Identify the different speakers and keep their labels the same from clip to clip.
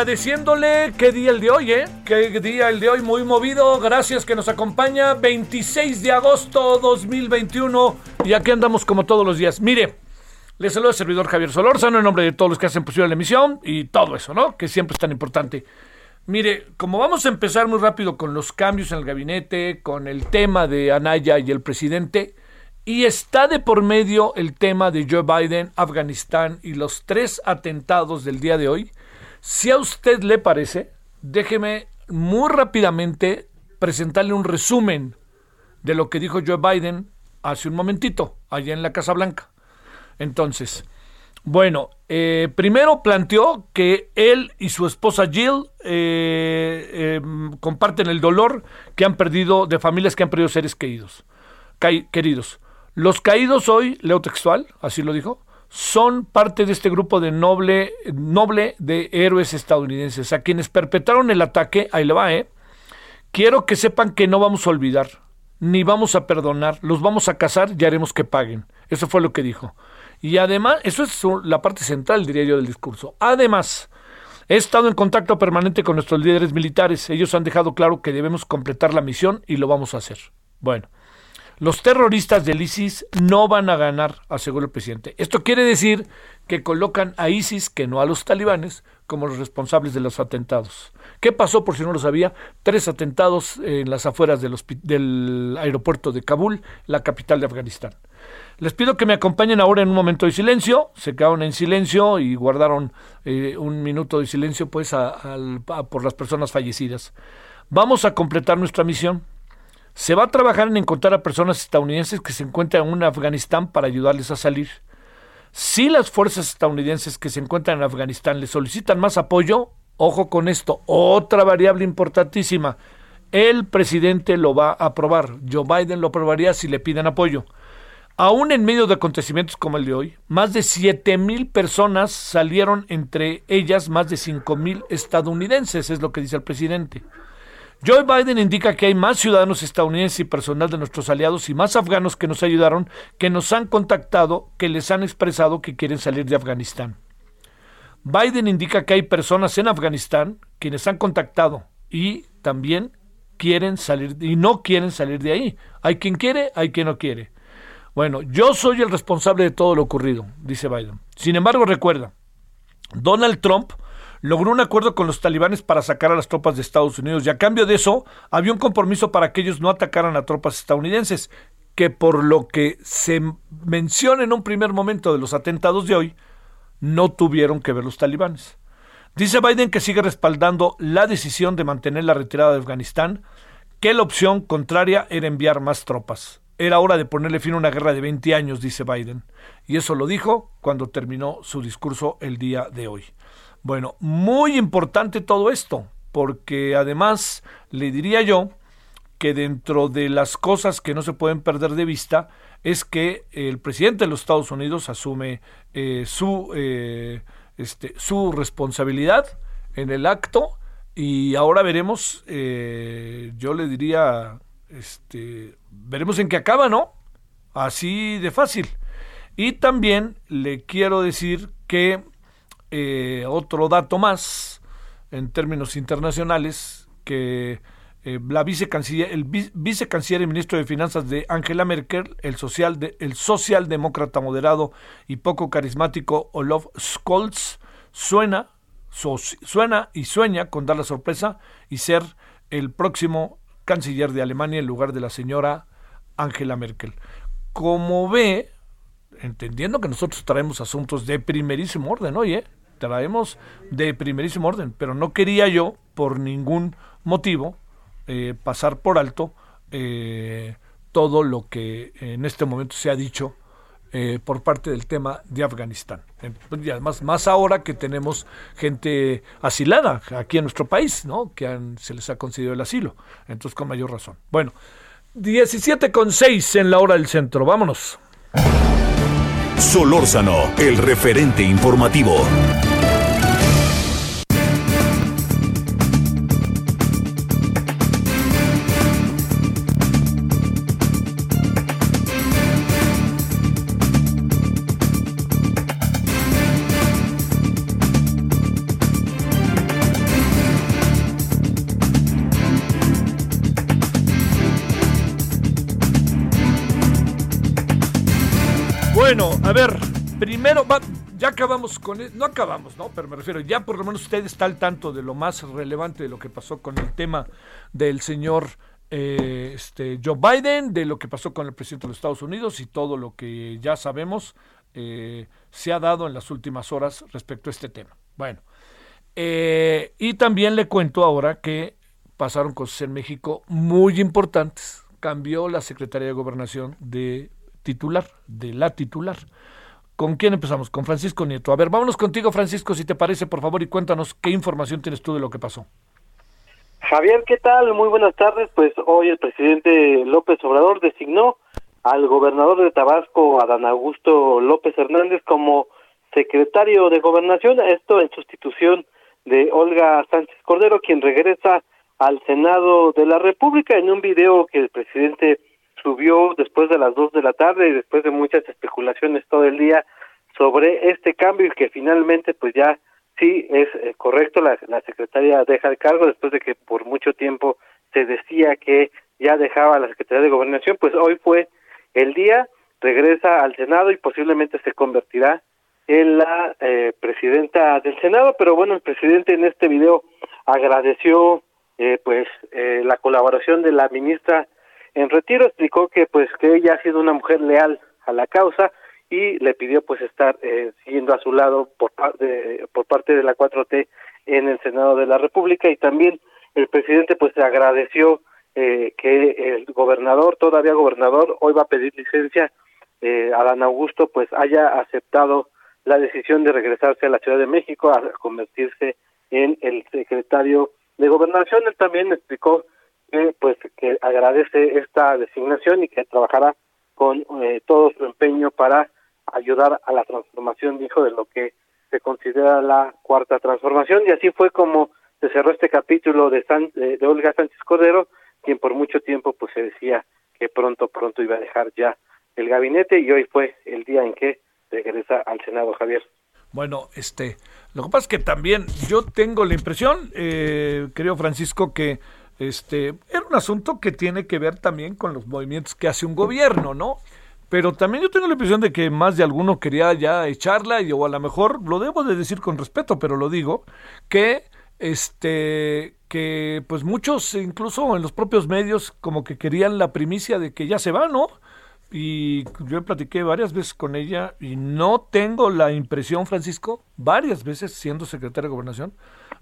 Speaker 1: Agradeciéndole. ¿Qué día el de hoy, eh? ¿Qué día el de hoy? Muy movido. Gracias que nos acompaña. 26 de agosto 2021. Y aquí andamos como todos los días. Mire, le saluda el servidor Javier Solórzano en nombre de todos los que hacen posible la emisión y todo eso, ¿no? Que siempre es tan importante. Mire, como vamos a empezar muy rápido con los cambios en el gabinete, con el tema de Anaya y el presidente, y está de por medio el tema de Joe Biden, Afganistán y los tres atentados del día de hoy. Si a usted le parece, déjeme muy rápidamente presentarle un resumen de lo que dijo Joe Biden hace un momentito, allá en la Casa Blanca. Entonces, bueno, eh, primero planteó que él y su esposa Jill eh, eh, comparten el dolor que han perdido de familias que han perdido seres queridos. Queridos. Los caídos hoy, leo textual, así lo dijo, son parte de este grupo de noble, noble de héroes estadounidenses, a quienes perpetraron el ataque, ahí le va, ¿eh? Quiero que sepan que no vamos a olvidar, ni vamos a perdonar, los vamos a casar y haremos que paguen. Eso fue lo que dijo. Y además, eso es la parte central, diría yo, del discurso. Además, he estado en contacto permanente con nuestros líderes militares. Ellos han dejado claro que debemos completar la misión y lo vamos a hacer. Bueno, los terroristas del ISIS no van a ganar, aseguró el presidente. Esto quiere decir que colocan a ISIS, que no a los talibanes, como los responsables de los atentados. ¿Qué pasó, por si no lo sabía? Tres atentados en las afueras del, del aeropuerto de Kabul, la capital de Afganistán. Les pido que me acompañen ahora en un momento de silencio. Se quedaron en silencio y guardaron eh, un minuto de silencio pues a- por las personas fallecidas. Vamos a completar nuestra misión. Se va a trabajar en encontrar a personas estadounidenses que se encuentran en Afganistán para ayudarles a salir. Si las fuerzas estadounidenses que se encuentran en Afganistán le solicitan más apoyo, ojo con esto, otra variable importantísima. El presidente lo va a aprobar. Joe Biden lo aprobaría si le piden apoyo. Aún en medio de acontecimientos como el de hoy, más de 7 mil personas salieron, entre ellas más de 5 mil estadounidenses, es lo que dice el presidente. Joe Biden indica que hay más ciudadanos estadounidenses y personal de nuestros aliados y más afganos que nos ayudaron, que nos han contactado, que les han expresado que quieren salir de Afganistán. Biden indica que hay personas en Afganistán quienes han contactado y también quieren salir y no quieren salir de ahí. Hay quien quiere, hay quien no quiere. Bueno, yo soy el responsable de todo lo ocurrido, dice Biden. Sin embargo, recuerda, Donald Trump logró un acuerdo con los talibanes para sacar a las tropas de Estados Unidos y a cambio de eso había un compromiso para que ellos no atacaran a tropas estadounidenses, que por lo que se menciona en un primer momento de los atentados de hoy, no tuvieron que ver los talibanes. Dice Biden que sigue respaldando la decisión de mantener la retirada de Afganistán, que la opción contraria era enviar más tropas. Era hora de ponerle fin a una guerra de 20 años, dice Biden. Y eso lo dijo cuando terminó su discurso el día de hoy. Bueno, muy importante todo esto, porque además le diría yo que dentro de las cosas que no se pueden perder de vista es que el presidente de los Estados Unidos asume eh, su, eh, este, su responsabilidad en el acto y ahora veremos, eh, yo le diría, este, veremos en qué acaba, ¿no? Así de fácil. Y también le quiero decir que otro dato más en términos internacionales que eh, la vicecanciller, el vicecanciller y ministro de Finanzas de Angela Merkel, el, social de, el socialdemócrata moderado y poco carismático Olaf Scholz, suena, suena y sueña con dar la sorpresa y ser el próximo canciller de Alemania en lugar de la señora Angela Merkel. Como ve, entendiendo que nosotros traemos asuntos de primerísimo orden, oye, traemos de primerísimo orden, pero no quería yo, por ningún motivo, eh, pasar por alto eh, todo lo que en este momento se ha dicho eh, por parte del tema de Afganistán. Y además, más ahora que tenemos gente asilada aquí en nuestro país, ¿no? que se les ha concedido el asilo. Entonces, con mayor razón. Bueno, 17 con 6 en la hora del centro. Vámonos.
Speaker 2: Solórzano, el referente informativo.
Speaker 1: A ver, primero, ya acabamos con, e, no acabamos, ¿no? Pero me refiero, ya por lo menos usted está al tanto de lo más relevante de lo que pasó con el tema del señor eh, este, Joe Biden, de lo que pasó con el presidente de los Estados Unidos y todo lo que ya sabemos eh, se ha dado en las últimas horas respecto a este tema. Bueno, eh, y también le cuento ahora que pasaron cosas en México muy importantes. Cambió la Secretaría de Gobernación de titular, de la titular. ¿Con quién empezamos? Con Francisco Nieto. A ver, vámonos contigo, Francisco, si te parece, por favor, y cuéntanos qué información tienes tú de lo que pasó.
Speaker 3: Javier, ¿qué tal? Muy buenas tardes. Pues hoy el presidente López Obrador designó al gobernador de Tabasco, Adán Augusto López Hernández, como secretario de gobernación, esto en sustitución de Olga Sánchez Cordero, quien regresa al Senado de la República en un video que el presidente subió después de las dos de la tarde y después de muchas especulaciones todo el día sobre este cambio y que finalmente pues ya sí es eh, correcto la, la secretaria deja el cargo después de que por mucho tiempo se decía que ya dejaba la secretaría de gobernación pues hoy fue el día regresa al senado y posiblemente se convertirá en la eh, presidenta del senado pero bueno el presidente en este video agradeció eh, pues eh, la colaboración de la ministra en retiro explicó que pues que ella ha sido una mujer leal a la causa y le pidió pues estar eh, siguiendo a su lado por, por parte de la 4T en el Senado de la República y también el presidente pues agradeció eh, que el gobernador, todavía gobernador, hoy va a pedir licencia, eh, Adán Augusto pues haya aceptado la decisión de regresarse a la Ciudad de México a convertirse en el secretario de Gobernación. Él también explicó pues que agradece esta designación y que trabajará con eh, todo su empeño para ayudar a la transformación, dijo, de lo que se considera la cuarta transformación y así fue como se cerró este capítulo de, de, Olga Sánchez Cordero, quien por mucho tiempo pues se decía que pronto pronto iba a dejar ya el gabinete y hoy fue el día en que regresa al Senado Javier.
Speaker 1: Bueno, este, lo que pasa es que también yo tengo la impresión, eh, creo Francisco, que este, era un asunto que tiene que ver también con los movimientos que hace un gobierno, ¿no? Pero también yo tengo la impresión de que más de alguno quería ya echarla, y, o a lo mejor, lo debo de decir con respeto, pero lo digo, que este que pues muchos incluso en los propios medios como que querían la primicia de que ya se va, ¿no? Y yo platiqué varias veces con ella y no tengo la impresión, Francisco, varias veces siendo secretaria de gobernación,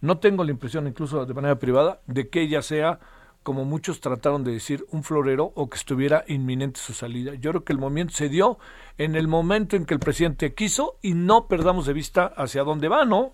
Speaker 1: no tengo la impresión, incluso de manera privada, de que ella sea, como muchos trataron de decir, un florero o que estuviera inminente su salida. Yo creo que el movimiento se dio en el momento en que el presidente quiso y no perdamos de vista hacia dónde va, ¿no?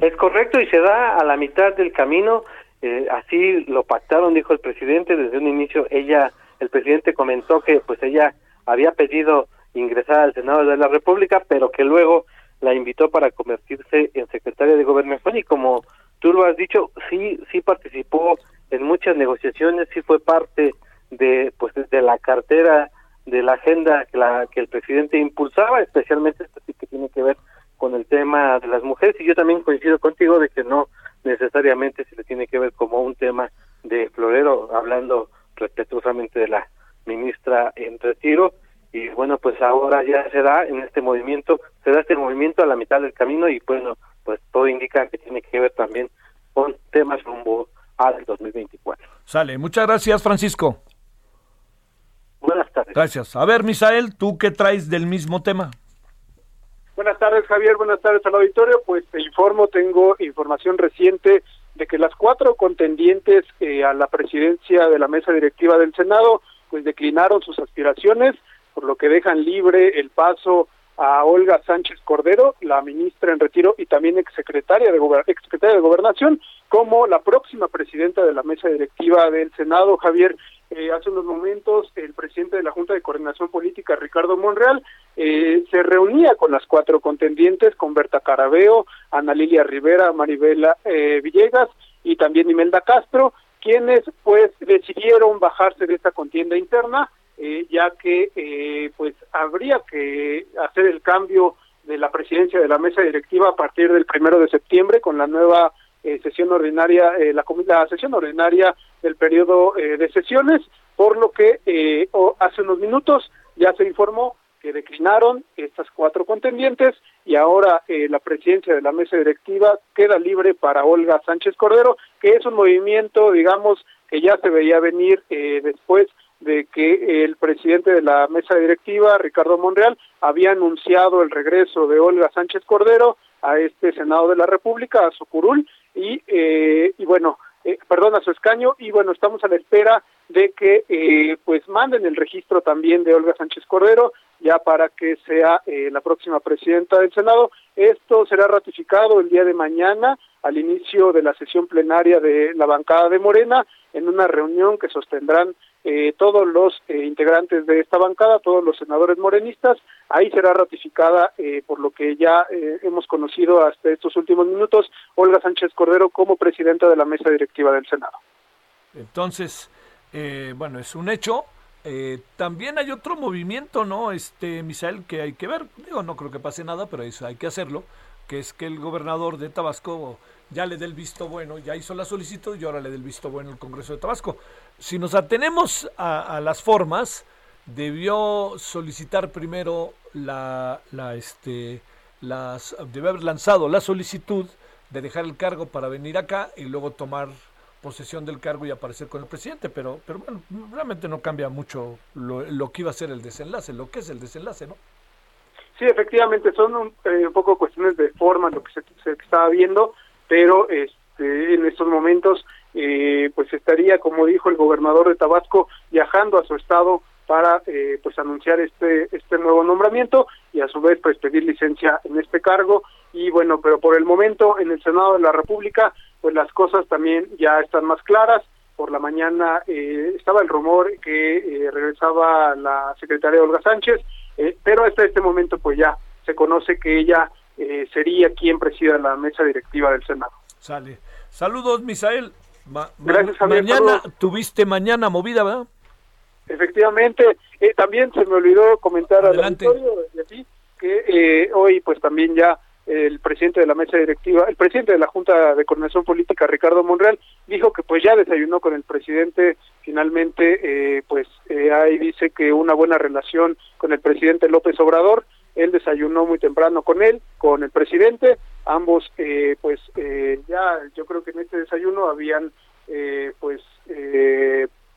Speaker 3: Es correcto y se da a la mitad del camino, eh, así lo pactaron, dijo el presidente, desde un inicio ella, el presidente comentó que pues ella había pedido ingresar al Senado de la República, pero que luego la invitó para convertirse en secretaria de gobernación. Y como tú lo has dicho, sí, sí participó en muchas negociaciones, sí fue parte de pues de la cartera de la agenda que, la, que el presidente impulsaba, especialmente esto sí que tiene que ver con el tema de las mujeres. Y yo también coincido contigo de que no necesariamente se le tiene que ver como un tema de florero, hablando respetuosamente de la ministra en retiro y bueno pues ahora ya se da en este movimiento, se da este movimiento a la mitad del camino y bueno pues todo indica que tiene que ver también con temas rumbo al 2024.
Speaker 1: Sale, muchas gracias Francisco.
Speaker 3: Buenas tardes.
Speaker 1: Gracias. A ver, Misael, ¿tú qué traes del mismo tema?
Speaker 4: Buenas tardes, Javier. Buenas tardes al auditorio. Pues te informo, tengo información reciente de que las cuatro contendientes eh, a la presidencia de la mesa directiva del Senado, pues declinaron sus aspiraciones, por lo que dejan libre el paso a Olga Sánchez Cordero, la ministra en retiro y también exsecretaria de, exsecretaria de Gobernación, como la próxima presidenta de la mesa directiva del Senado, Javier. Eh, hace unos momentos el presidente de la Junta de Coordinación Política, Ricardo Monreal, eh, se reunía con las cuatro contendientes, con Berta Carabeo, Ana Lilia Rivera, Maribela eh, Villegas y también Imelda Castro, quienes pues decidieron bajarse de esta contienda interna, ya que pues habría que hacer el cambio de la presidencia de la mesa directiva a partir del primero de septiembre con la nueva eh, sesión ordinaria, eh, la, la, sesión ordinaria del periodo eh, de sesiones, por lo que hace unos minutos ya se informó que declinaron estas cuatro contendientes y ahora la presidencia de la mesa directiva queda libre para Olga Sánchez Cordero, que es un movimiento, digamos, que ya se veía venir después de que el presidente de la mesa directiva, Ricardo Monreal, había anunciado el regreso de Olga Sánchez Cordero a este Senado de la República, a su curul, y, eh, y bueno, eh, perdón, a su escaño y bueno, estamos a la espera de que eh, pues manden el registro también de Olga Sánchez Cordero ya para que sea eh, la próxima presidenta del Senado. Esto será ratificado el día de mañana al inicio de la sesión plenaria de la bancada de Morena en una reunión que sostendrán eh, todos los eh, integrantes de esta bancada, todos los senadores morenistas. Ahí será ratificada, eh, por lo que ya hemos conocido hasta estos últimos minutos, Olga Sánchez Cordero como presidenta de la mesa directiva del Senado.
Speaker 1: Entonces, bueno, es un hecho. También hay otro movimiento, ¿no? Este, Misael, que hay que ver. Digo, no creo que pase nada, pero eso hay que hacerlo. Que es que el gobernador de Tabasco ya le dé el visto bueno, ya hizo la solicitud y ahora le dé el visto bueno el Congreso de Tabasco. Si nos atenemos a, las formas, debió solicitar primero la, la este, las, debe haber lanzado la solicitud de dejar el cargo para venir acá y luego tomar posesión del cargo y aparecer con el presidente, pero, pero bueno, realmente no cambia mucho lo, que iba a ser el desenlace, lo que es el desenlace, ¿no?
Speaker 4: Sí, efectivamente, son un, eh, poco cuestiones de forma lo que se, se estaba viendo pero este, en estos momentos eh, pues estaría, como dijo el gobernador de Tabasco, viajando a su estado para eh, pues anunciar este este nuevo nombramiento y a su vez pues pedir licencia en este cargo y bueno pero por el momento en el Senado de la República pues las cosas también ya están más claras por la mañana eh, estaba el rumor que regresaba la secretaria Olga Sánchez pero hasta este momento pues ya se conoce que ella eh, sería quien presida la mesa directiva del Senado.
Speaker 1: Sale. Saludos, Misael. Gracias, Mañana, tuviste mañana movida, ¿verdad?
Speaker 4: Efectivamente. Eh, también se me olvidó comentar
Speaker 1: Adelante.
Speaker 4: al que eh, hoy pues también ya el presidente de la mesa directiva, el presidente de la Junta de Coordinación Política, Ricardo Monreal, dijo que pues ya desayunó con el presidente, finalmente pues ahí dice que una buena relación con el presidente López Obrador, él desayunó muy temprano con él, con el presidente, ambos eh, pues eh, ya yo creo que en este desayuno habían eh, pues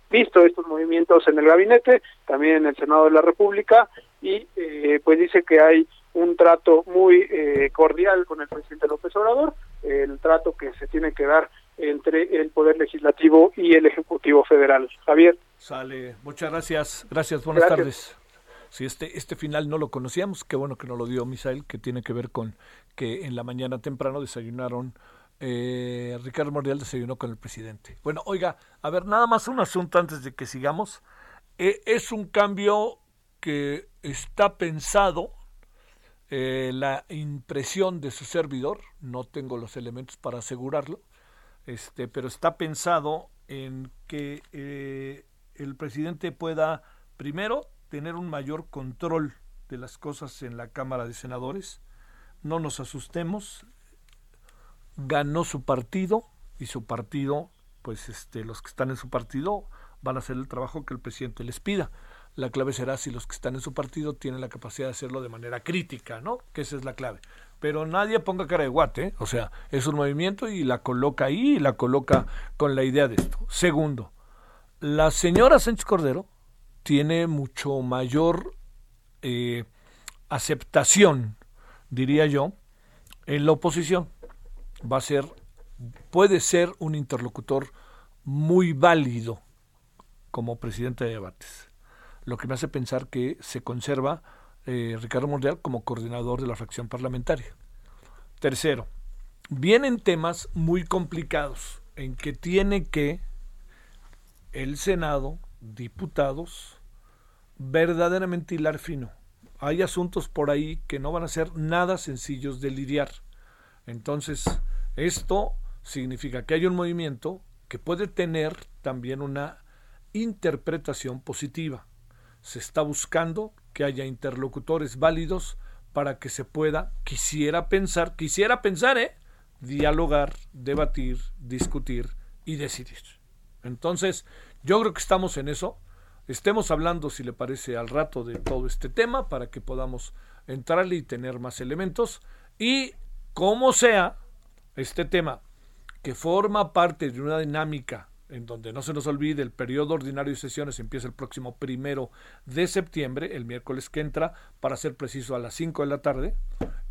Speaker 4: visto estos movimientos en el gabinete, también en el Senado de la República, y eh, pues dice que hay un trato muy eh, cordial con el presidente López Obrador, el trato que se tiene que dar entre el Poder Legislativo y el Ejecutivo Federal. Javier.
Speaker 1: Sale, muchas gracias, gracias, buenas tardes. Si este, este final no lo conocíamos, qué bueno que nos lo dio Misael, que tiene que ver con que en la mañana temprano desayunaron, eh, Ricardo Mordial desayunó con el presidente. Bueno, oiga, a ver, nada más un asunto antes de que sigamos. Eh, es un cambio que está pensado eh, la impresión de su servidor, no tengo los elementos para asegurarlo, este, pero está pensado en que eh, el presidente pueda, primero, tener un mayor control de las cosas en la Cámara de Senadores. No nos asustemos, ganó su partido y su partido, pues este, los que están en su partido van a hacer el trabajo que el presidente les pida. La clave será si los que están en su partido tienen la capacidad de hacerlo de manera crítica, ¿no? Que esa es la clave. Pero nadie ponga cara de guate, ¿eh? o sea, es un movimiento y la coloca ahí y la coloca con la idea de esto. Segundo, la señora Sánchez Cordero tiene mucho mayor eh, aceptación, diría yo, en la oposición. Va a ser, puede ser un interlocutor muy válido como presidente de debates lo que me hace pensar que se conserva eh, Ricardo Monreal como coordinador de la fracción parlamentaria. Tercero, vienen temas muy complicados en que tiene que el Senado, diputados, verdaderamente hilar fino. Hay asuntos por ahí que no van a ser nada sencillos de lidiar. Entonces, esto significa que hay un movimiento que puede tener también una interpretación positiva se está buscando que haya interlocutores válidos para que se pueda, quisiera pensar, quisiera pensar, ¿eh? Dialogar, debatir, discutir y decidir. Entonces, yo creo que estamos en eso. Estemos hablando, si le parece, al rato de todo este tema para que podamos entrarle y tener más elementos. Y como sea, este tema que forma parte de una dinámica en donde no se nos olvide, el periodo ordinario de sesiones empieza el próximo primero de septiembre, el miércoles que entra, para ser preciso a las 5 de la tarde.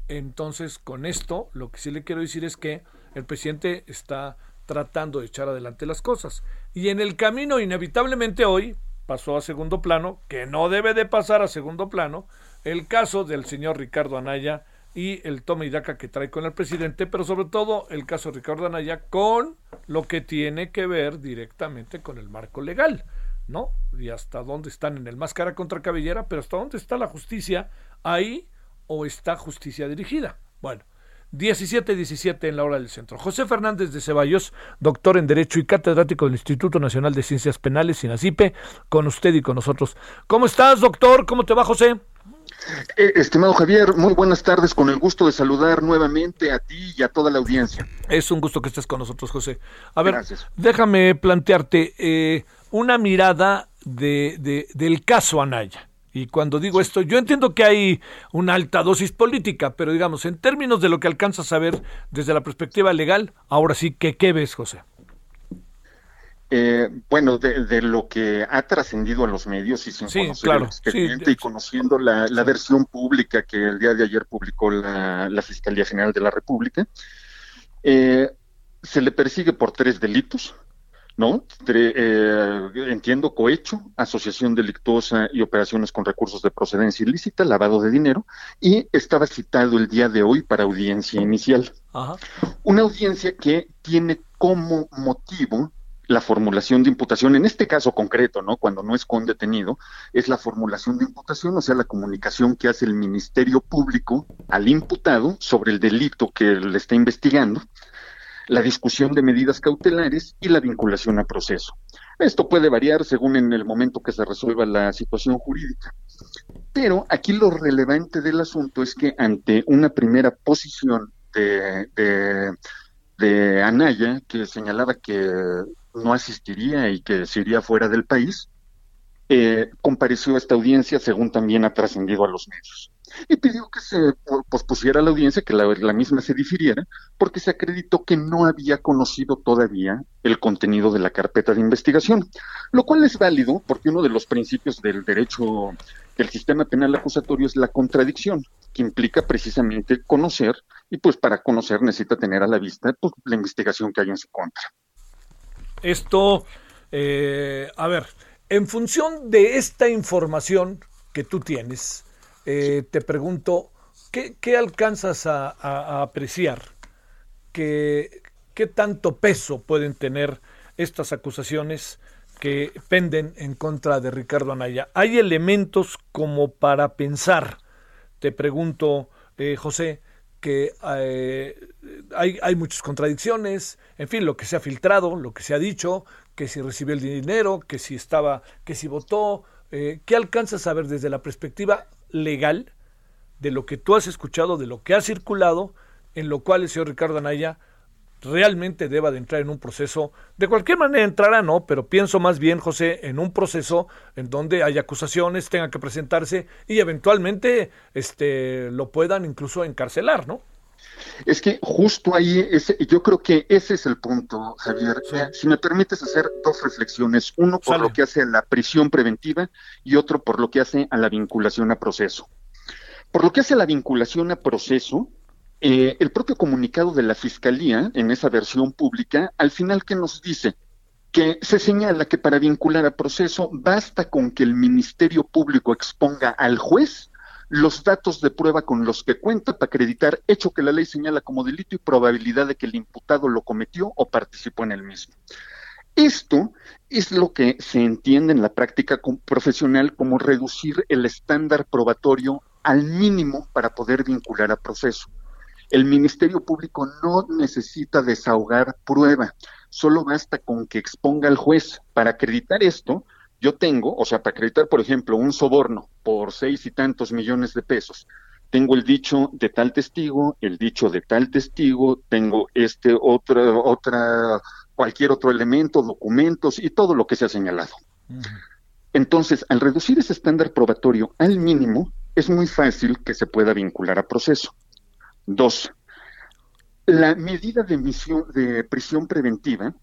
Speaker 1: Entonces, con esto, lo que sí le quiero decir es que el presidente está tratando de echar adelante las cosas. Y en el camino, inevitablemente hoy, pasó a segundo plano, que no debe de pasar a segundo plano, el caso del señor Ricardo Anaya y el toma y daca que trae con el presidente, pero sobre todo el caso Ricardo Anaya con lo que tiene que ver directamente con el marco legal, ¿no? Y hasta dónde están en el máscara contra cabellera, pero hasta dónde está la justicia ahí o está justicia dirigida. Bueno, 17-17 en la hora del centro. José Fernández de Ceballos, doctor en Derecho y catedrático del Instituto Nacional de Ciencias Penales, INACIPE, con usted y con nosotros. ¿Cómo estás, doctor? ¿Cómo te va, José?
Speaker 5: Eh, estimado Javier, muy buenas tardes, con el gusto de saludar nuevamente a ti y a toda la audiencia.
Speaker 1: Es un gusto que estés con nosotros, José. A ver, déjame plantearte eh, una mirada de, del caso Anaya. Y cuando digo esto, yo entiendo que hay una alta dosis política, pero digamos, en términos de lo que alcanzas a ver desde la perspectiva legal, ahora sí, ¿qué, qué ves, José?
Speaker 5: Eh, bueno, de, lo que ha trascendido a los medios y sin conocer el expediente y conociendo la, versión pública que el día de ayer publicó la, Fiscalía General de la República, eh, se le persigue por tres delitos, ¿no? Eh, entiendo cohecho, asociación delictuosa y operaciones con recursos de procedencia ilícita, lavado de dinero, y estaba citado el día de hoy para audiencia inicial. Una audiencia que tiene como motivo la formulación de imputación, en este caso concreto, ¿no? Cuando no es con detenido, es la formulación de imputación, o sea, la comunicación que hace el Ministerio Público al imputado sobre el delito que le está investigando, la discusión de medidas cautelares y la vinculación a proceso. Esto puede variar según en el momento que se resuelva la situación jurídica. Pero aquí lo relevante del asunto es que ante una primera posición de, de, de Anaya, que señalaba que no asistiría y que se iría fuera del país, eh, compareció a esta audiencia según también ha trascendido a los medios. y pidió que se pospusiera la audiencia, que la, misma se difiriera, porque se acreditó que no había conocido todavía el contenido de la carpeta de investigación, lo cual es válido porque uno de los principios del derecho del sistema penal acusatorio es la contradicción, que implica precisamente conocer, y pues para conocer necesita tener a la vista pues, la investigación que hay en su contra.
Speaker 1: Esto, eh, a ver, en función de esta información que tú tienes, eh, te pregunto, ¿qué, alcanzas a, apreciar? ¿Qué, ¿Qué tanto peso pueden tener estas acusaciones que penden en contra de Ricardo Anaya? ¿Hay elementos como para pensar, te pregunto, eh, José, que eh, hay, hay, muchas contradicciones, en fin, lo que se ha filtrado, lo que se ha dicho, que si recibió el dinero, que si estaba, que si votó, ¿qué alcanzas a ver desde la perspectiva legal de lo que tú has escuchado, de lo que ha circulado, en lo cual el señor Ricardo Anaya realmente deba de entrar en un proceso, de cualquier manera entrará, no, pero pienso más bien, José, en un proceso en donde hay acusaciones, tenga que presentarse y eventualmente este, lo puedan incluso encarcelar, ¿no?
Speaker 5: Es que justo ahí, ese, yo creo que ese es el punto, Javier. Si me permites hacer dos reflexiones, uno por lo que hace a la prisión preventiva y otro por lo que hace a la vinculación a proceso. Por lo que hace a la vinculación a proceso, eh, el propio comunicado de la Fiscalía, en esa versión pública, al final que nos dice que se señala que para vincular a proceso basta con que el Ministerio Público exponga al juez los datos de prueba con los que cuenta para acreditar hecho que la ley señala como delito y probabilidad de que el imputado lo cometió o participó en el mismo. Esto es lo que se entiende en la práctica profesional como reducir el estándar probatorio al mínimo para poder vincular a proceso. El Ministerio Público no necesita desahogar prueba, solo basta con que exponga al juez. Para acreditar esto, yo tengo, o sea, para acreditar, por ejemplo, un soborno por seis y tantos millones de pesos, tengo el dicho de tal testigo, el dicho de tal testigo, tengo este otra, otra, cualquier otro elemento, documentos y todo lo que se ha señalado. Entonces, al reducir ese estándar probatorio al mínimo, es muy fácil que se pueda vincular a proceso. Dos, la medida de, prisión preventiva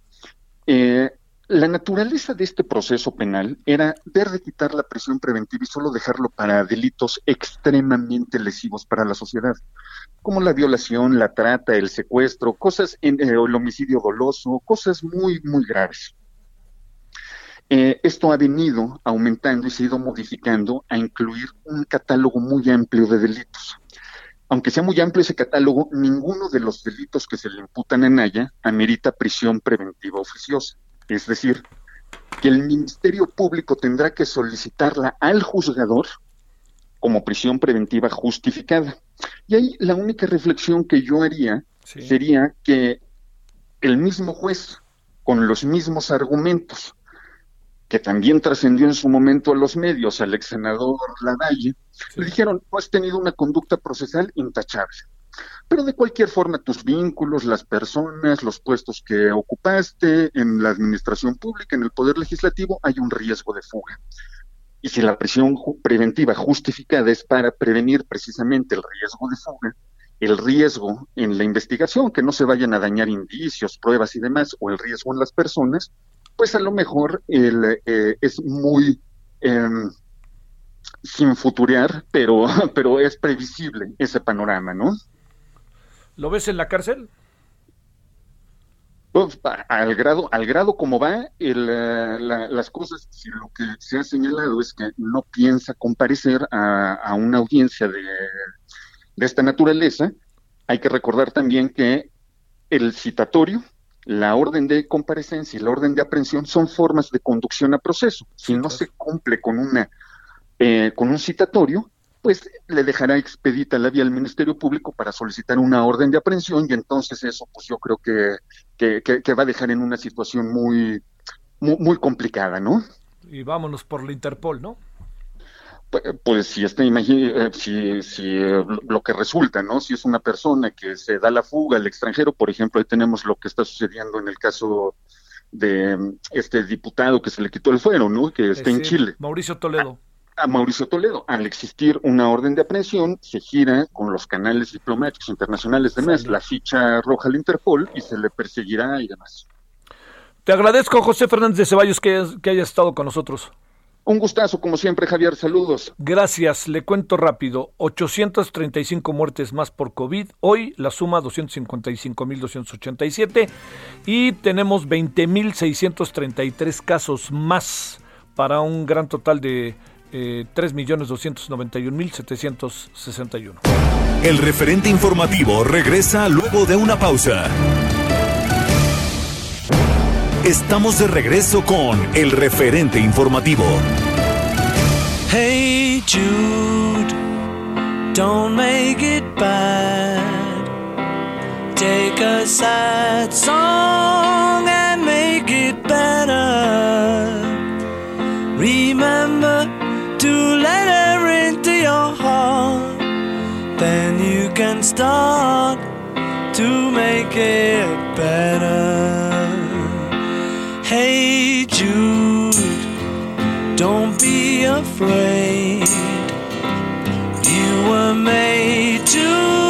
Speaker 5: eh, la naturaleza de este proceso penal era ver de quitar la prisión preventiva y solo dejarlo para delitos extremadamente lesivos para la sociedad, como la violación, la trata, el secuestro, cosas, en, eh, el homicidio doloso, cosas muy, muy graves. Eh, esto ha venido aumentando y se ha ido modificando a incluir un catálogo muy amplio de delitos. Aunque sea muy amplio ese catálogo, ninguno de los delitos que se le imputan en Haya amerita prisión preventiva oficiosa. Es decir, que el Ministerio Público tendrá que solicitarla al juzgador como prisión preventiva justificada. Y ahí la única reflexión que yo haría sería que el mismo juez, con los mismos argumentos, que también trascendió en su momento a los medios, al ex senador Lavalle, le dijeron, tú has tenido una conducta procesal intachable. Pero de cualquier forma, tus vínculos, las personas, los puestos que ocupaste en la administración pública, en el Poder Legislativo, hay un riesgo de fuga. Y si la prisión preventiva justificada es para prevenir precisamente el riesgo de fuga, el riesgo en la investigación, que no se vayan a dañar indicios, pruebas y demás, o el riesgo en las personas, pues a lo mejor el, eh, es muy em, sin futurear, pero, pero es previsible ese panorama, ¿no?
Speaker 1: ¿Lo ves en la cárcel?
Speaker 5: Pues, al grado, al grado como va, el, eh, las cosas, si lo que se ha señalado es que no piensa comparecer a, una audiencia de, de, esta naturaleza, hay que recordar también que el citatorio, la orden de comparecencia y la orden de aprehensión son formas de conducción a proceso. Si no se cumple con una eh, con un citatorio, pues le dejará expedita la vía al Ministerio Público para solicitar una orden de aprehensión y entonces eso pues yo creo que, que, va a dejar en una situación muy, muy, complicada, ¿no?
Speaker 1: Y vámonos por la Interpol, ¿no?
Speaker 5: Pues, si este, eh, si, si eh, lo que resulta, ¿no? Si es una persona que se da la fuga al extranjero, por ejemplo, ahí tenemos lo que está sucediendo en el caso de este diputado que se le quitó el fuero, ¿no? Que está en Chile.
Speaker 1: Mauricio Toledo.
Speaker 5: a Mauricio Toledo. Al existir una orden de aprehensión, se gira con los canales diplomáticos internacionales de MES la ficha roja al Interpol y se le perseguirá y demás.
Speaker 1: Te agradezco, José Fernández de Ceballos, que, que hayas estado con nosotros.
Speaker 5: Un gustazo, como siempre, Javier. Saludos.
Speaker 1: Gracias. Le cuento rápido. 835 muertes más por COVID. Hoy la suma 255.287 y tenemos 20.633 casos más para un gran total de eh, 3.291.761.
Speaker 2: El referente informativo regresa luego de una pausa. Estamos de regreso con el referente informativo.
Speaker 6: Hey Jude, don't make it bad. Take a sad song and make it better. Remember to let her into your heart. Then you can start to make it better. Hey Jude, don't be afraid. You were made to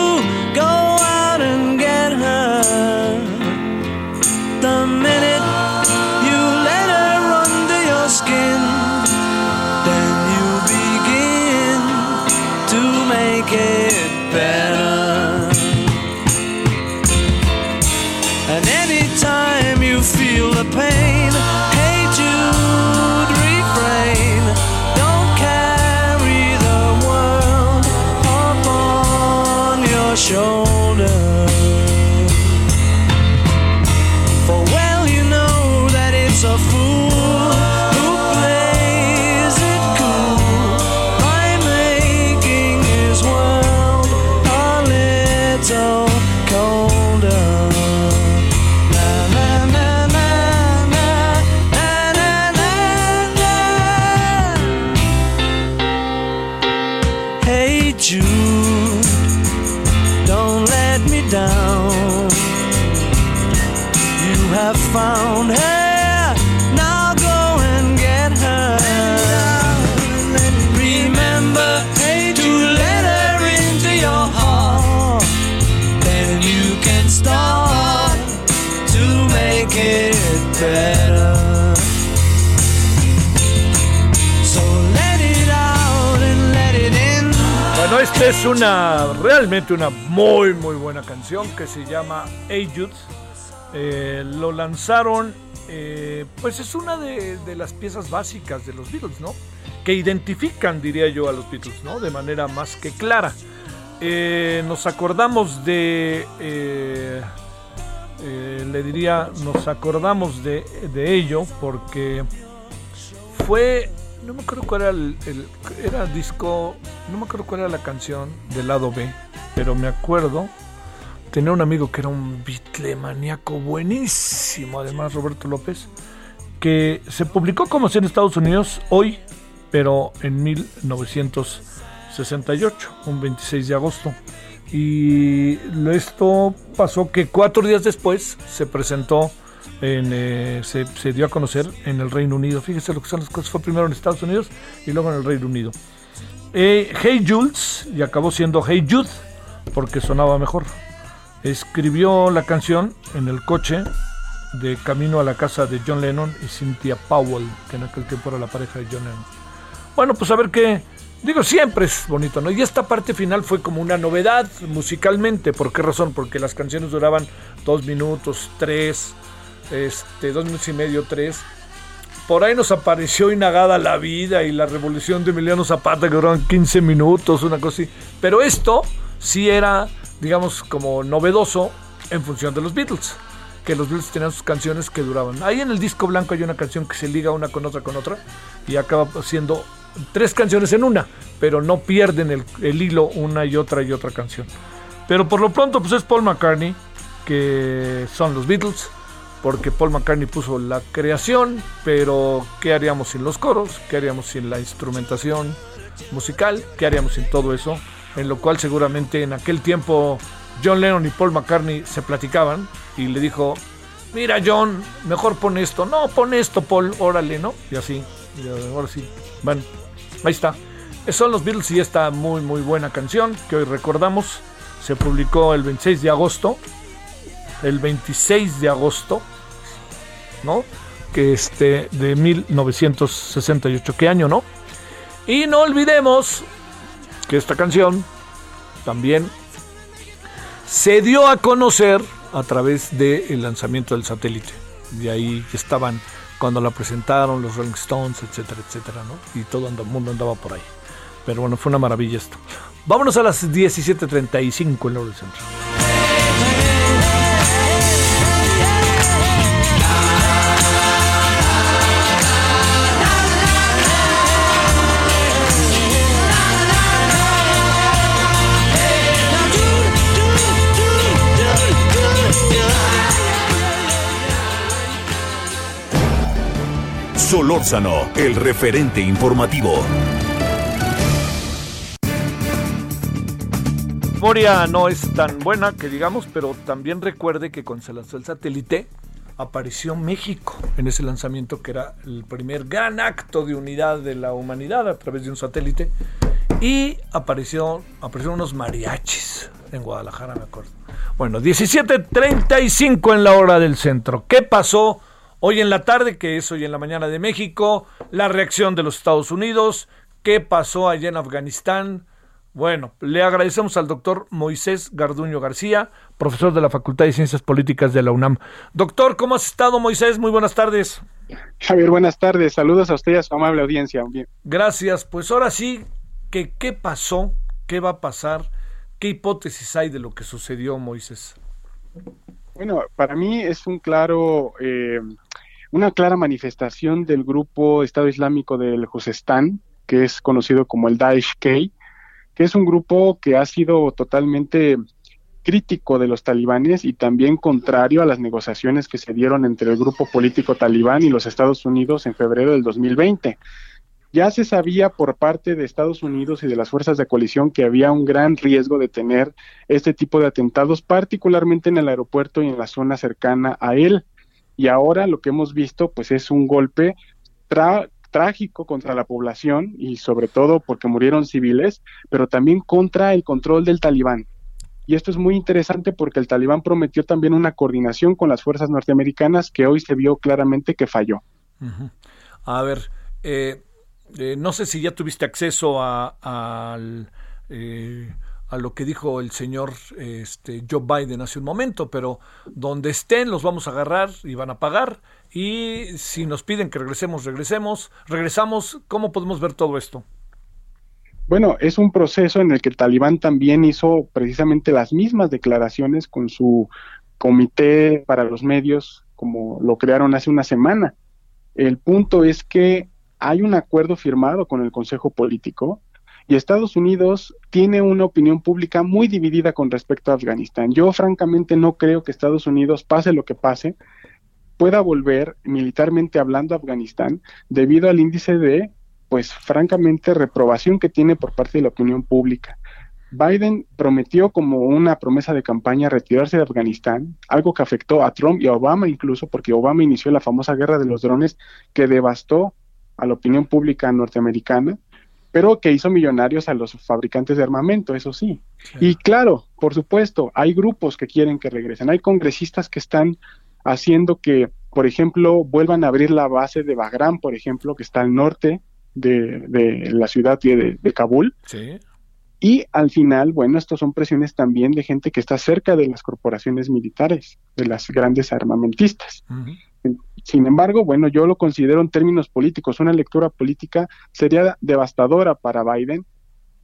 Speaker 1: es una, realmente una muy, muy buena canción que se llama Jude. Eh, lo lanzaron, eh, pues es una de, las piezas básicas de los Beatles, ¿no? Que identifican, diría yo, a los Beatles, ¿no? De manera más que clara. Eh, nos acordamos de, le diría, nos acordamos de ello porque fue, no me acuerdo cuál era el, el- era disco, no me acuerdo cuál era la canción del lado B, pero me acuerdo, tenía un amigo que era un maníaco buenísimo, además Roberto López, que se publicó como si en Estados Unidos hoy, pero en 1968, un 26 de agosto. Y esto pasó que cuatro días después se presentó, en, eh, se, se dio a conocer en el Reino Unido. Fíjese lo que son las cosas. Fue primero en Estados Unidos y luego en el Reino Unido. Eh, hey Jules, y acabó siendo Hey Jude, porque sonaba mejor. Escribió la canción en el coche de camino a la casa de John Lennon y Cynthia Powell, que en aquel tiempo era la pareja de John Lennon. Bueno, pues a ver qué. Digo, siempre es bonito, ¿no? Y esta parte final fue como una novedad musicalmente. ¿Por qué razón? Porque las canciones duraban dos minutos, tres, este, dos minutos y medio, tres. Por ahí nos apareció Inagada la Vida y la Revolución de Emiliano Zapata, que duraban 15 minutos, una cosa así. Pero esto sí era, digamos, como novedoso en función de los Beatles. Que los Beatles tenían sus canciones que duraban. Ahí en el disco blanco hay una canción que se liga una con otra con otra y acaba siendo tres canciones en una, pero no pierden el, el hilo una y otra y otra canción. Pero por lo pronto, pues es Paul McCartney, que son los Beatles, porque Paul McCartney puso la creación, pero ¿qué haríamos sin los coros? ¿Qué haríamos sin la instrumentación musical? ¿Qué haríamos sin todo eso? En lo cual seguramente en aquel tiempo John Lennon y Paul McCartney se platicaban y le dijo, mira John, mejor pon esto, no, pon esto Paul, órale, ¿no? Y así, y ahora sí, van Ahí está. Son los Beatles y esta muy muy buena canción que hoy recordamos. Se publicó el 26 de agosto. El 26 de agosto. ¿No? Que este de 1968. ¿Qué año, no? Y no olvidemos que esta canción también se dio a conocer a través del lanzamiento del satélite. De ahí estaban cuando la presentaron los Rolling Stones, etcétera, etcétera, ¿no? Y todo el mundo andaba por ahí. Pero bueno, fue una maravilla esto. Vámonos a las 17.35 en el centro.
Speaker 2: Solórzano, el referente informativo.
Speaker 1: memoria no es tan buena que digamos, pero también recuerde que lanzó el satélite apareció México en ese lanzamiento que era el primer gran acto de unidad de la humanidad a través de un satélite y apareció aparecieron unos mariachis en Guadalajara, me acuerdo. Bueno, 17:35 en la hora del centro. ¿Qué pasó hoy en la tarde, que es hoy en la mañana de México? La reacción de los Estados Unidos, ¿qué pasó allá en Afganistán? Bueno, le agradecemos al doctor Moisés Garduño García, profesor de la Facultad de Ciencias Políticas de la UNAM. Doctor, ¿cómo has estado, Moisés? Muy buenas tardes.
Speaker 7: Javier, buenas tardes. Saludos a usted y a su amable audiencia.
Speaker 1: Gracias. Pues ahora sí, que, ¿qué pasó? ¿Qué va a pasar? ¿Qué hipótesis hay de lo que sucedió, Moisés?
Speaker 7: Bueno, para mí es un claro, eh, una clara manifestación del grupo Estado Islámico del Juzestán, que es conocido como el Daesh-K, que es un grupo que ha sido totalmente crítico de los talibanes y también contrario a las negociaciones que se dieron entre el grupo político talibán y los Estados Unidos en febrero del 2020. Ya se sabía por parte de Estados Unidos y de las fuerzas de coalición que había un gran riesgo de tener este tipo de atentados, particularmente en el aeropuerto y en la zona cercana a él. Y ahora lo que hemos visto pues es un golpe trágico contra la población y sobre todo porque murieron civiles, pero también contra el control del talibán. Y esto es muy interesante porque el talibán prometió también una coordinación con las fuerzas norteamericanas que hoy se vio claramente que falló.
Speaker 1: A ver, eh, eh, no sé si ya tuviste acceso a, al... Eh, a lo que dijo el señor este, Joe Biden hace un momento, pero donde estén los vamos a agarrar y van a pagar. Y si nos piden que regresemos, regresemos. Regresamos, ¿cómo podemos ver todo esto?
Speaker 7: Bueno, es un proceso en el que el talibán también hizo precisamente las mismas declaraciones con su comité para los medios, como lo crearon hace una semana. El punto es que hay un acuerdo firmado con el Consejo Político y Estados Unidos tiene una opinión pública muy dividida con respecto a Afganistán. Yo francamente no creo que Estados Unidos, pase lo que pase, pueda volver militarmente hablando a Afganistán debido al índice de, pues francamente, reprobación que tiene por parte de la opinión pública. Biden prometió como una promesa de campaña retirarse de Afganistán, algo que afectó a Trump y a Obama incluso, porque Obama inició la famosa guerra de los drones que devastó a la opinión pública norteamericana pero que hizo millonarios a los fabricantes de armamento, eso sí. Y claro, por supuesto, hay grupos que quieren que regresen, hay congresistas que están haciendo que, por ejemplo, vuelvan a abrir la base de Bagram, por ejemplo, que está al norte de, la ciudad de, de Kabul. Sí. Y al final, bueno, estos son presiones también de gente que está cerca de las corporaciones militares, de las grandes armamentistas. Sin embargo, bueno, yo lo considero en términos políticos, una lectura política sería devastadora para Biden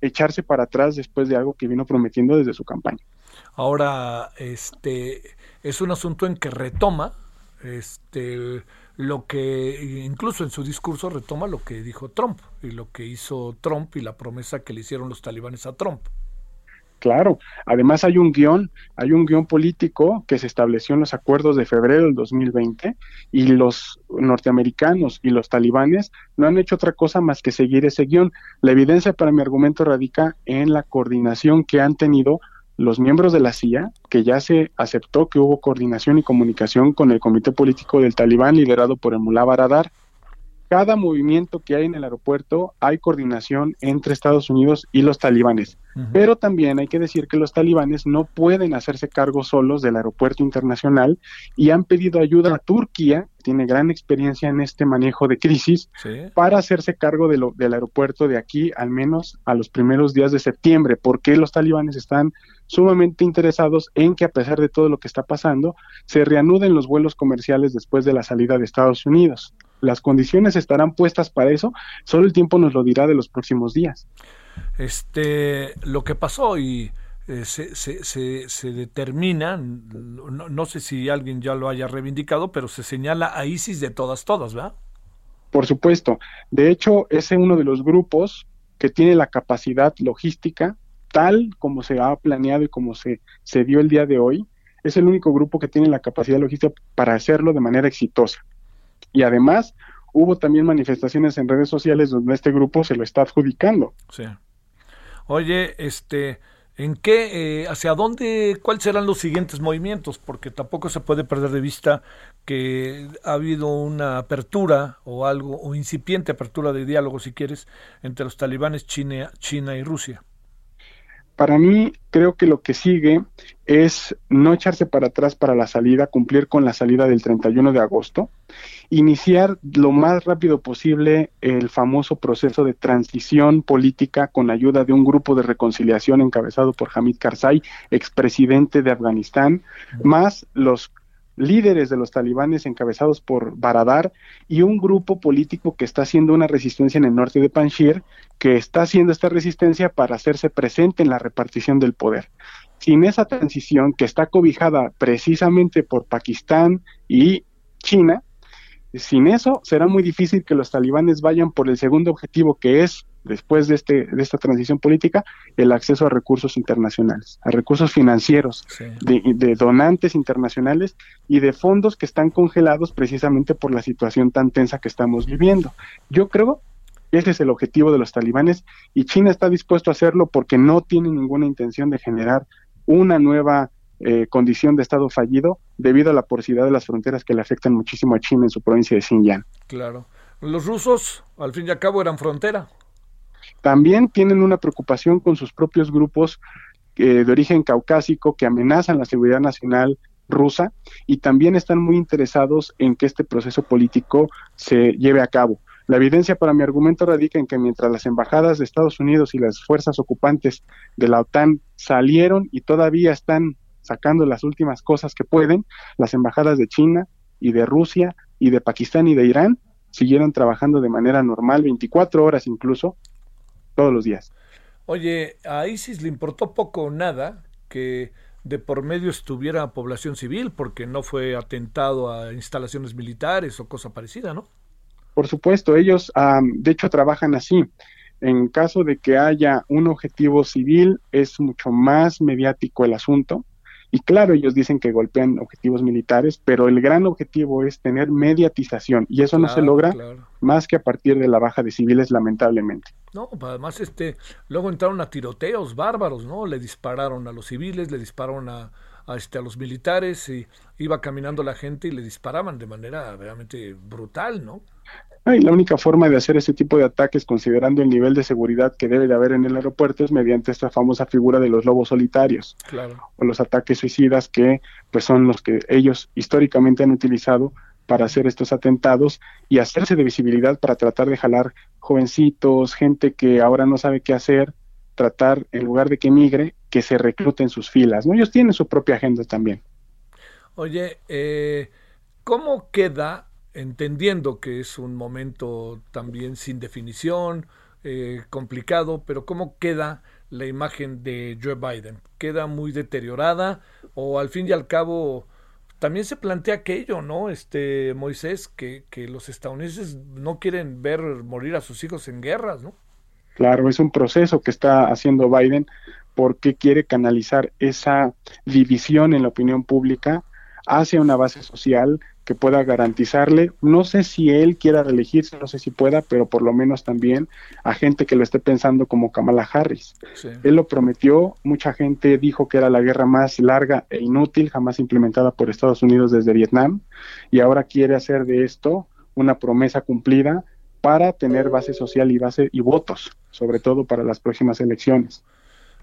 Speaker 7: echarse para atrás después de algo que vino prometiendo desde su campaña.
Speaker 1: Ahora, este es un asunto en que retoma este lo que incluso en su discurso retoma lo que dijo Trump y lo que hizo Trump y la promesa que le hicieron los talibanes a Trump.
Speaker 7: Claro, además hay un guion, hay un guion político que se estableció en los acuerdos de febrero del 2020 y los norteamericanos y los talibanes no han hecho otra cosa más que seguir ese guion. La evidencia para mi argumento radica en la coordinación que han tenido los miembros de la CIA, que ya se aceptó que hubo coordinación y comunicación con el comité político del talibán liderado por el Mullah Baradar. Cada movimiento que hay en el aeropuerto hay coordinación entre Estados Unidos y los talibanes. Pero también hay que decir que los talibanes no pueden hacerse cargo solos del aeropuerto internacional y han pedido ayuda a Turquía, que tiene gran experiencia en este manejo de crisis, para hacerse cargo de lo, del aeropuerto de aquí al menos a los primeros días de septiembre, porque los talibanes están sumamente interesados en que a pesar de todo lo que está pasando, se reanuden los vuelos comerciales después de la salida de Estados Unidos las condiciones estarán puestas para eso, solo el tiempo nos lo dirá de los próximos días.
Speaker 1: Este, lo que pasó y eh, se, se, se, determina, no, sé si alguien ya lo haya reivindicado, pero se señala a ISIS de todas, todas, ¿verdad?
Speaker 7: Por supuesto. De hecho, es uno de los grupos que tiene la capacidad logística tal como se ha planeado y como se, se dio el día de hoy. Es el único grupo que tiene la capacidad logística para hacerlo de manera exitosa. Y además hubo también manifestaciones en redes sociales donde este grupo se lo está adjudicando.
Speaker 1: Sí. Oye, este, ¿en qué, eh, hacia dónde, cuáles serán los siguientes movimientos? Porque tampoco se puede perder de vista que ha habido una apertura o algo, o incipiente apertura de diálogo, si quieres, entre los talibanes China, China y Rusia.
Speaker 7: Para mí, creo que lo que sigue es no echarse para atrás para la salida, cumplir con la salida del 31 de agosto, iniciar lo más rápido posible el famoso proceso de transición política con ayuda de un grupo de reconciliación encabezado por Hamid Karzai, expresidente de Afganistán, más los líderes de los talibanes encabezados por Baradar y un grupo político que está haciendo una resistencia en el norte de Panjshir, que está haciendo esta resistencia para hacerse presente en la repartición del poder. Sin esa transición que está cobijada precisamente por Pakistán y China, sin eso será muy difícil que los talibanes vayan por el segundo objetivo que es después de, este, de esta transición política, el acceso a recursos internacionales, a recursos financieros, de, donantes internacionales y de fondos que están congelados precisamente por la situación tan tensa que estamos viviendo. Yo creo que ese es el objetivo de los talibanes y China está dispuesto a hacerlo porque no tiene ninguna intención de generar una nueva eh, condición de Estado fallido debido a la porosidad de las fronteras que le afectan muchísimo a China en su provincia de Xinjiang.
Speaker 1: Claro. Los rusos, al fin y al cabo, eran frontera
Speaker 7: también tienen una preocupación con sus propios grupos eh, de origen caucásico que amenazan la seguridad nacional rusa y también están muy interesados en que este proceso político se lleve a cabo. La evidencia para mi argumento radica en que mientras las embajadas de Estados Unidos y las fuerzas ocupantes de la OTAN salieron y todavía están sacando las últimas cosas que pueden, las embajadas de China y de Rusia y de Pakistán y de Irán siguieron trabajando de manera normal, 24 horas incluso, todos los días.
Speaker 1: Oye, a ISIS le importó poco o nada que de por medio estuviera población civil porque no fue atentado a instalaciones militares o cosa parecida, ¿no?
Speaker 7: Por supuesto, ellos de hecho trabajan así. En caso de que haya un objetivo civil, es mucho más mediático el asunto y claro, ellos dicen que golpean objetivos militares, pero el gran objetivo es tener mediatización y eso no se logra más que a partir de la baja de civiles, lamentablemente.
Speaker 1: No, además este, luego entraron a tiroteos bárbaros, ¿no? Le dispararon a los civiles, le dispararon a, a, este, a los militares y iba caminando la gente y le disparaban de manera realmente brutal, ¿no?
Speaker 7: Y la única forma de hacer ese tipo de ataques, considerando el nivel de seguridad que debe de haber en el aeropuerto, es mediante esta famosa figura de los lobos solitarios o los ataques suicidas que pues son los que ellos históricamente han utilizado para hacer estos atentados y hacerse de visibilidad para tratar de jalar jovencitos, gente que ahora no sabe qué hacer, tratar en lugar de que migre, que se recluten sus filas. ¿no? Ellos tienen su propia agenda también.
Speaker 1: Oye, eh, ¿cómo queda entendiendo que es un momento también sin definición, eh, complicado, pero ¿cómo queda la imagen de Joe Biden? ¿Queda muy deteriorada o al fin y al cabo también se plantea aquello, ¿no? Este Moisés, que, los estadounidenses no quieren ver morir a sus hijos en guerras, ¿no?
Speaker 7: Claro, es un proceso que está haciendo Biden porque quiere canalizar esa división en la opinión pública hacia una base social que pueda garantizarle, no sé si él quiera reelegirse, no sé si pueda, pero por lo menos también a gente que lo esté pensando como Kamala Harris. Él lo prometió, mucha gente dijo que era la guerra más larga e inútil jamás implementada por Estados Unidos desde Vietnam y ahora quiere hacer de esto una promesa cumplida para tener base social y base y votos, sobre todo para las próximas elecciones.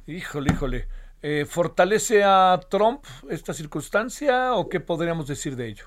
Speaker 1: Híjole, híjole. Eh, ¿Fortalece a Trump esta circunstancia o qué podríamos decir de ello?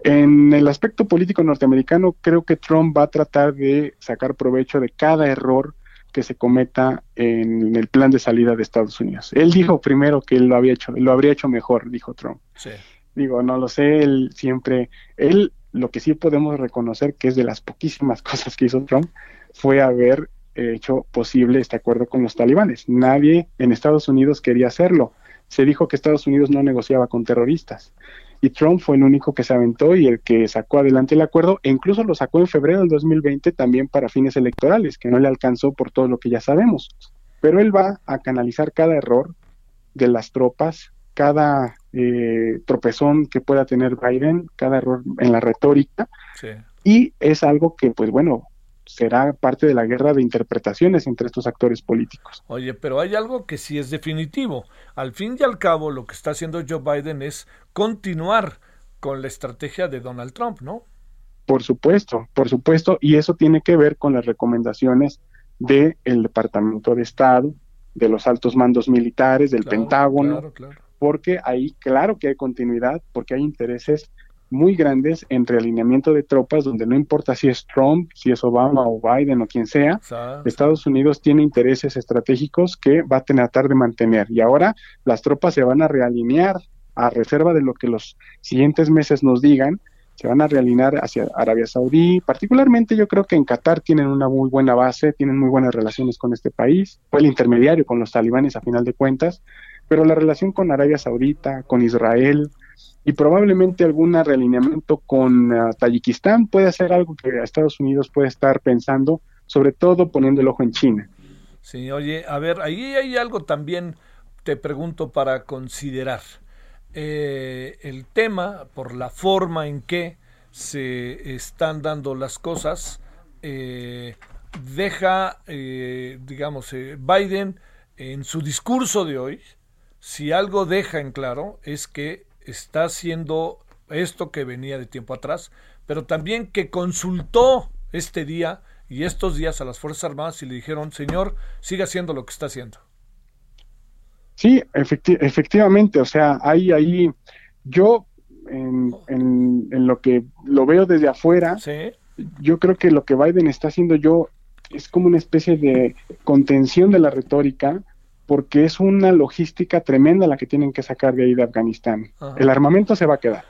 Speaker 7: En el aspecto político norteamericano, creo que Trump va a tratar de sacar provecho de cada error que se cometa en el plan de salida de Estados Unidos. Él dijo primero que él lo había hecho, lo habría hecho mejor, dijo Trump.
Speaker 1: Sí.
Speaker 7: Digo, no lo sé, él siempre, él lo que sí podemos reconocer que es de las poquísimas cosas que hizo Trump fue haber hecho posible este acuerdo con los talibanes. Nadie en Estados Unidos quería hacerlo. Se dijo que Estados Unidos no negociaba con terroristas y Trump fue el único que se aventó y el que sacó adelante el acuerdo e incluso lo sacó en febrero del 2020 también para fines electorales, que no le alcanzó por todo lo que ya sabemos. Pero él va a canalizar cada error de las tropas, cada eh, tropezón que pueda tener Biden, cada error en la retórica, y es algo que, pues bueno, será parte de la guerra de interpretaciones entre estos actores políticos.
Speaker 1: Oye, pero hay algo que sí es definitivo. Al fin y al cabo, lo que está haciendo Joe Biden es continuar con la estrategia de Donald Trump, ¿no?
Speaker 7: Por supuesto, por supuesto, y eso tiene que ver con las recomendaciones del Departamento de Estado, de los altos mandos militares, del Pentágono, porque ahí claro que hay continuidad, porque hay intereses muy grandes en realineamiento de tropas donde no importa si es Trump, si es Obama o Biden o quien sea, Estados Unidos tiene intereses estratégicos que va a tratar de mantener. Y ahora las tropas se van a realinear a reserva de lo que los siguientes meses nos digan, se van a realinear hacia Arabia Saudí, particularmente yo creo que en Qatar tienen una muy buena base, tienen muy buenas relaciones con este país, fue el intermediario con los talibanes a final de cuentas, pero la relación con Arabia Saudita, con Israel, y probablemente algún realineamiento con uh, Tayikistán puede ser algo que Estados Unidos puede estar pensando, sobre todo poniendo el ojo en China.
Speaker 1: Sí, oye, a ver, ahí hay algo también, te pregunto, para considerar. Eh, el tema, por la forma en que se están dando las cosas, eh, deja, eh, digamos, Biden en su discurso de hoy, si algo deja en claro es que está haciendo esto que venía de tiempo atrás, pero también que consultó este día y estos días a las Fuerzas Armadas y le dijeron, señor, siga haciendo lo que está haciendo.
Speaker 7: Sí, efectivamente, o sea, hay ahí, yo en, en, lo que lo veo desde afuera, yo creo que lo que Biden está haciendo yo es como una especie de contención de la retórica, porque es una logística tremenda la que tienen que sacar de ahí de Afganistán. El armamento se va a quedar.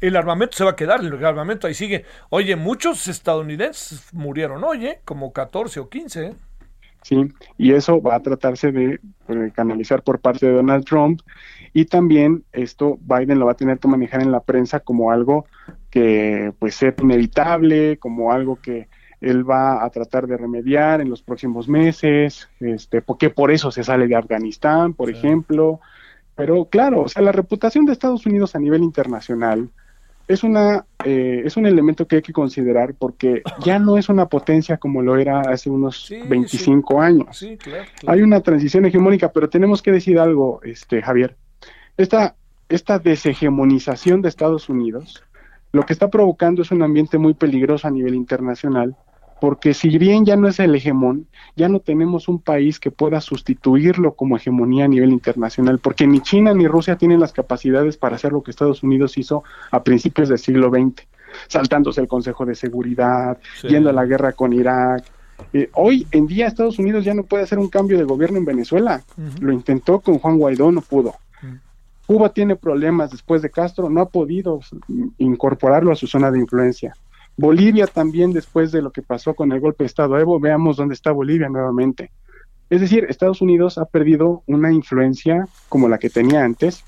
Speaker 1: El armamento se va a quedar, el armamento ahí sigue. Oye, muchos estadounidenses murieron, oye, como 14 o 15. ¿eh?
Speaker 7: Sí, y eso va a tratarse de, de canalizar por parte de Donald Trump y también esto Biden lo va a tener que manejar en la prensa como algo que pues es inevitable, como algo que él va a tratar de remediar en los próximos meses, este, porque por eso se sale de Afganistán, por ejemplo. Pero claro, o sea, la reputación de Estados Unidos a nivel internacional es una eh, es un elemento que hay que considerar porque ya no es una potencia como lo era hace unos 25 años. Hay una transición hegemónica, pero tenemos que decir algo, este Javier. Esta esta deshegemonización de Estados Unidos lo que está provocando es un ambiente muy peligroso a nivel internacional porque si bien ya no es el hegemón, ya no tenemos un país que pueda sustituirlo como hegemonía a nivel internacional, porque ni China ni Rusia tienen las capacidades para hacer lo que Estados Unidos hizo a principios del siglo XX, saltándose el Consejo de Seguridad, yendo a la guerra con Irak. Eh, hoy en día Estados Unidos ya no puede hacer un cambio de gobierno en Venezuela, lo intentó con Juan Guaidó, no pudo. Cuba tiene problemas después de Castro, no ha podido incorporarlo a su zona de influencia. Bolivia también después de lo que pasó con el golpe de Estado Evo, veamos dónde está Bolivia nuevamente. Es decir, Estados Unidos ha perdido una influencia como la que tenía antes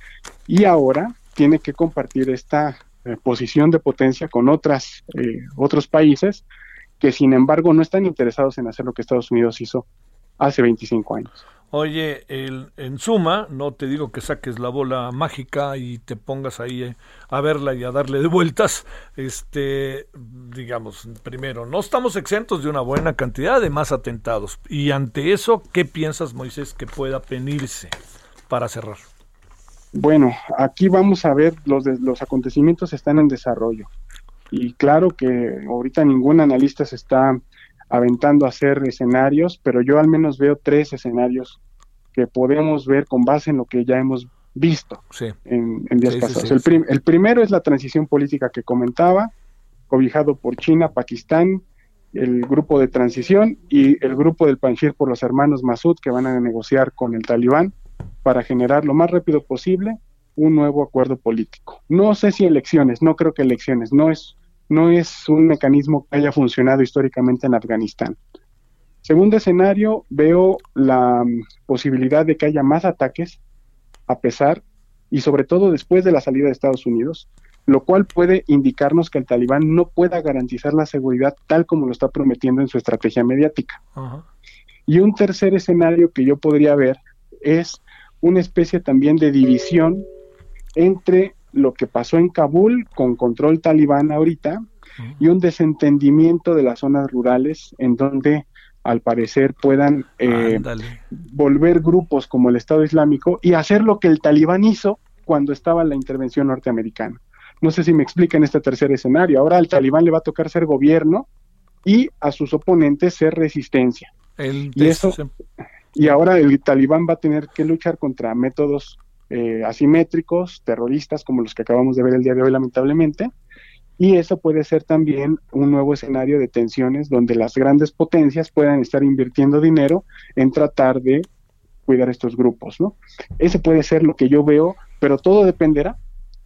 Speaker 7: y ahora tiene que compartir esta eh, posición de potencia con otras, eh, otros países que sin embargo no están interesados en hacer lo que Estados Unidos hizo hace 25 años.
Speaker 1: Oye, el, en suma, no te digo que saques la bola mágica y te pongas ahí eh, a verla y a darle de vueltas. Este, digamos, primero, no estamos exentos de una buena cantidad de más atentados. Y ante eso, ¿qué piensas, Moisés, que pueda venirse para cerrar?
Speaker 7: Bueno, aquí vamos a ver, los, los acontecimientos están en desarrollo. Y claro que ahorita ningún analista se está aventando a hacer escenarios, pero yo al menos veo tres escenarios que podemos ver con base en lo que ya hemos visto en, días pasados. el, el, primero es la transición política que comentaba, cobijado por China, Pakistán, el grupo de transición y el grupo del Panjir por los hermanos Masud que van a negociar con el talibán para generar lo más rápido posible un nuevo acuerdo político. No sé si elecciones, no creo que elecciones, no es, no es un mecanismo que haya funcionado históricamente en Afganistán. Segundo escenario, veo la mm, posibilidad de que haya más ataques, a pesar y sobre todo después de la salida de Estados Unidos, lo cual puede indicarnos que el talibán no pueda garantizar la seguridad tal como lo está prometiendo en su estrategia mediática. Y un tercer escenario que yo podría ver es una especie también de división entre lo que pasó en Kabul con control talibán ahorita y un desentendimiento de las zonas rurales en donde al parecer puedan eh, volver grupos como el Estado Islámico y hacer lo que el talibán hizo cuando estaba la intervención norteamericana. No sé si me explican este tercer escenario. Ahora al talibán le va a tocar ser gobierno y a sus oponentes ser resistencia. y, eso, y ahora el talibán va a tener que luchar contra métodos eh, asimétricos, terroristas, como los que acabamos de ver el día de hoy, lamentablemente. Y eso puede ser también un nuevo escenario de tensiones donde las grandes potencias puedan estar invirtiendo dinero en tratar de cuidar estos grupos, ¿no? Ese puede ser lo que yo veo, pero todo dependerá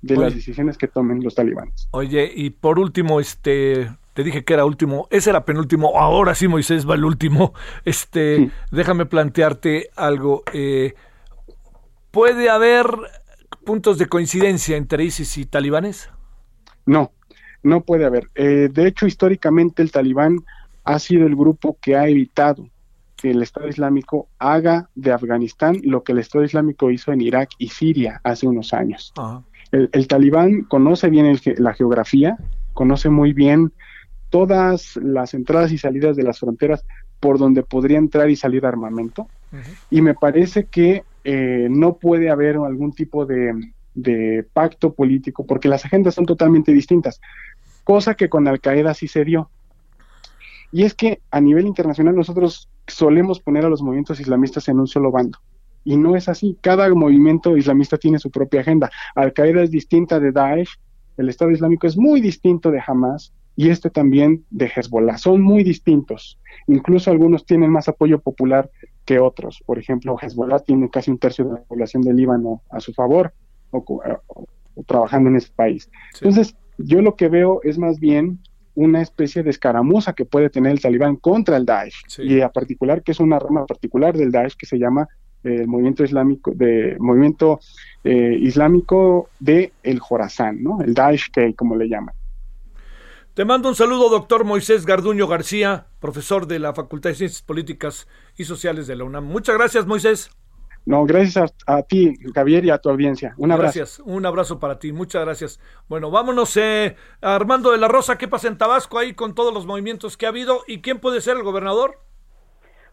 Speaker 7: de las decisiones que tomen los talibanes.
Speaker 1: Oye, y por último, este, te dije que era último, ese era penúltimo, ahora sí Moisés va el último. Este, déjame plantearte algo. Eh, ¿Puede haber puntos de coincidencia entre ISIS y talibanes?
Speaker 7: No, no puede haber. Eh, de hecho, históricamente el talibán ha sido el grupo que ha evitado que el Estado Islámico haga de Afganistán lo que el Estado Islámico hizo en Irak y Siria hace unos años. El, talibán conoce bien la geografía, conoce muy bien todas las entradas y salidas de las fronteras por donde podría entrar y salir armamento. Y me parece que eh, no puede haber algún tipo de, pacto político porque las agendas son totalmente distintas, cosa que con Al Qaeda sí se dio. Y es que a nivel internacional nosotros solemos poner a los movimientos islamistas en un solo bando. Y no es así. Cada movimiento islamista tiene su propia agenda. Al Qaeda es distinta de Daesh, el Estado Islámico es muy distinto de Hamas y este también de Hezbollah. Son muy distintos. Incluso algunos tienen más apoyo popular que otros. Por ejemplo, Hezbollah tiene casi un tercio de la población del Líbano a su favor o, trabajando en ese país. Entonces, yo lo que veo es más bien una especie de escaramuza que puede tener el talibán contra el Daesh y a particular que es una rama particular del Daesh que se llama el movimiento islámico de movimiento eh, islámico de el Jorazán, ¿no? El Daesh que como le llaman.
Speaker 1: Te mando un saludo, doctor Moisés Garduño García, profesor de la Facultad de Ciencias Políticas y Sociales de la UNAM. Muchas gracias, Moisés.
Speaker 7: No, gracias a, ti, Javier, y a tu audiencia. Un abrazo.
Speaker 1: Gracias, un abrazo para ti, muchas gracias. Bueno, vámonos, eh, Armando de la Rosa, ¿qué pasa en Tabasco ahí con todos los movimientos que ha habido? ¿Y quién puede ser el gobernador?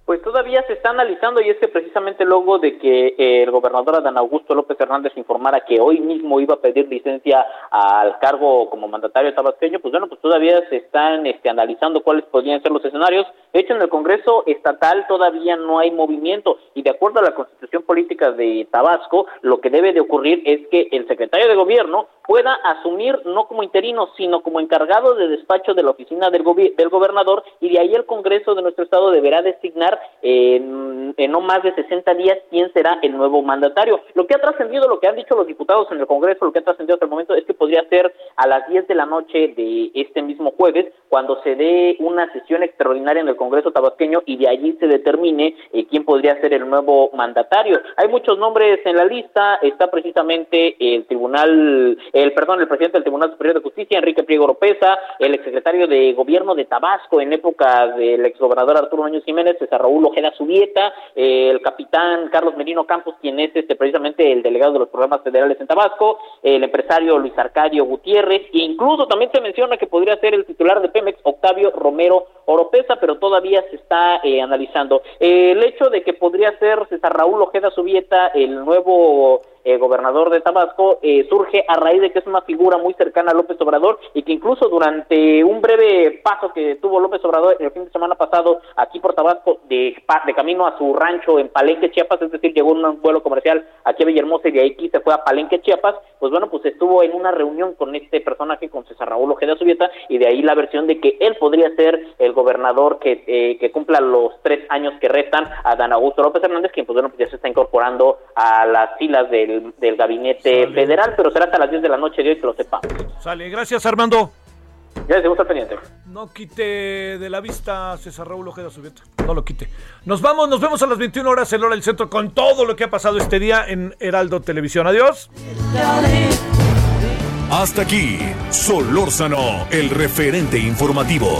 Speaker 8: Pues todavía se está analizando y es que precisamente luego de que eh, el gobernador Adán Augusto López Hernández informara que hoy mismo iba a pedir licencia al cargo como mandatario tabasqueño, pues bueno, pues todavía se están este, analizando cuáles podrían ser los escenarios. De hecho, en el Congreso estatal todavía no hay movimiento y de acuerdo a la constitución política de Tabasco, lo que debe de ocurrir es que el secretario de gobierno pueda asumir no como interino, sino como encargado de despacho de la oficina del, del gobernador y de ahí el Congreso de nuestro estado deberá designar en, no más de 60 días quién será el nuevo mandatario. Lo que ha trascendido, lo que han dicho los diputados en el Congreso, lo que ha trascendido hasta el momento es que podría ser a las 10 de la noche de este mismo jueves cuando se dé una sesión extraordinaria en el Congreso tabasqueño y de allí se determine eh, quién podría ser el nuevo mandatario. Hay muchos nombres en la lista, está precisamente el Tribunal el perdón, el presidente del Tribunal Superior de Justicia, Enrique Priego Oropesa, el exsecretario de Gobierno de Tabasco en época del exgobernador Arturo Núñez Jiménez, César Raúl Ojeda Subieta, el capitán Carlos Merino Campos, quien es este precisamente el delegado de los programas federales en Tabasco, el empresario Luis Arcadio Gutiérrez, e incluso también se menciona que podría ser el titular de Pemex, Octavio Romero Oropesa, pero todavía se está eh, analizando. el hecho de que podría ser César Raúl Ojeda Subieta el nuevo eh, gobernador de Tabasco, eh, surge a raíz de que es una figura muy cercana a López Obrador y que incluso durante un breve paso que tuvo López Obrador el fin de semana pasado aquí por Tabasco, de, de camino a su rancho en Palenque, Chiapas, es decir, llegó un vuelo comercial aquí a Villahermosa y de aquí se fue a Palenque, Chiapas, pues bueno, pues estuvo en una reunión con este personaje, con César Raúl Ojeda Subieta, y de ahí la versión de que él podría ser el gobernador que, eh, que cumpla los tres años que restan a Dan Augusto López Hernández, quien pues bueno, pues ya se está incorporando a las filas del, del gabinete federal, pero será hasta las 10 de la noche de hoy que lo sepamos.
Speaker 1: Sale, gracias Armando.
Speaker 8: Ya se gusta pendiente.
Speaker 1: No quite de la vista César Raúl Ojeda Subieta. No lo quite. Nos vamos, nos vemos a las 21 horas en Hora del Centro con todo lo que ha pasado este día en Heraldo Televisión. Adiós.
Speaker 2: Hasta aquí, Solórzano, el referente informativo.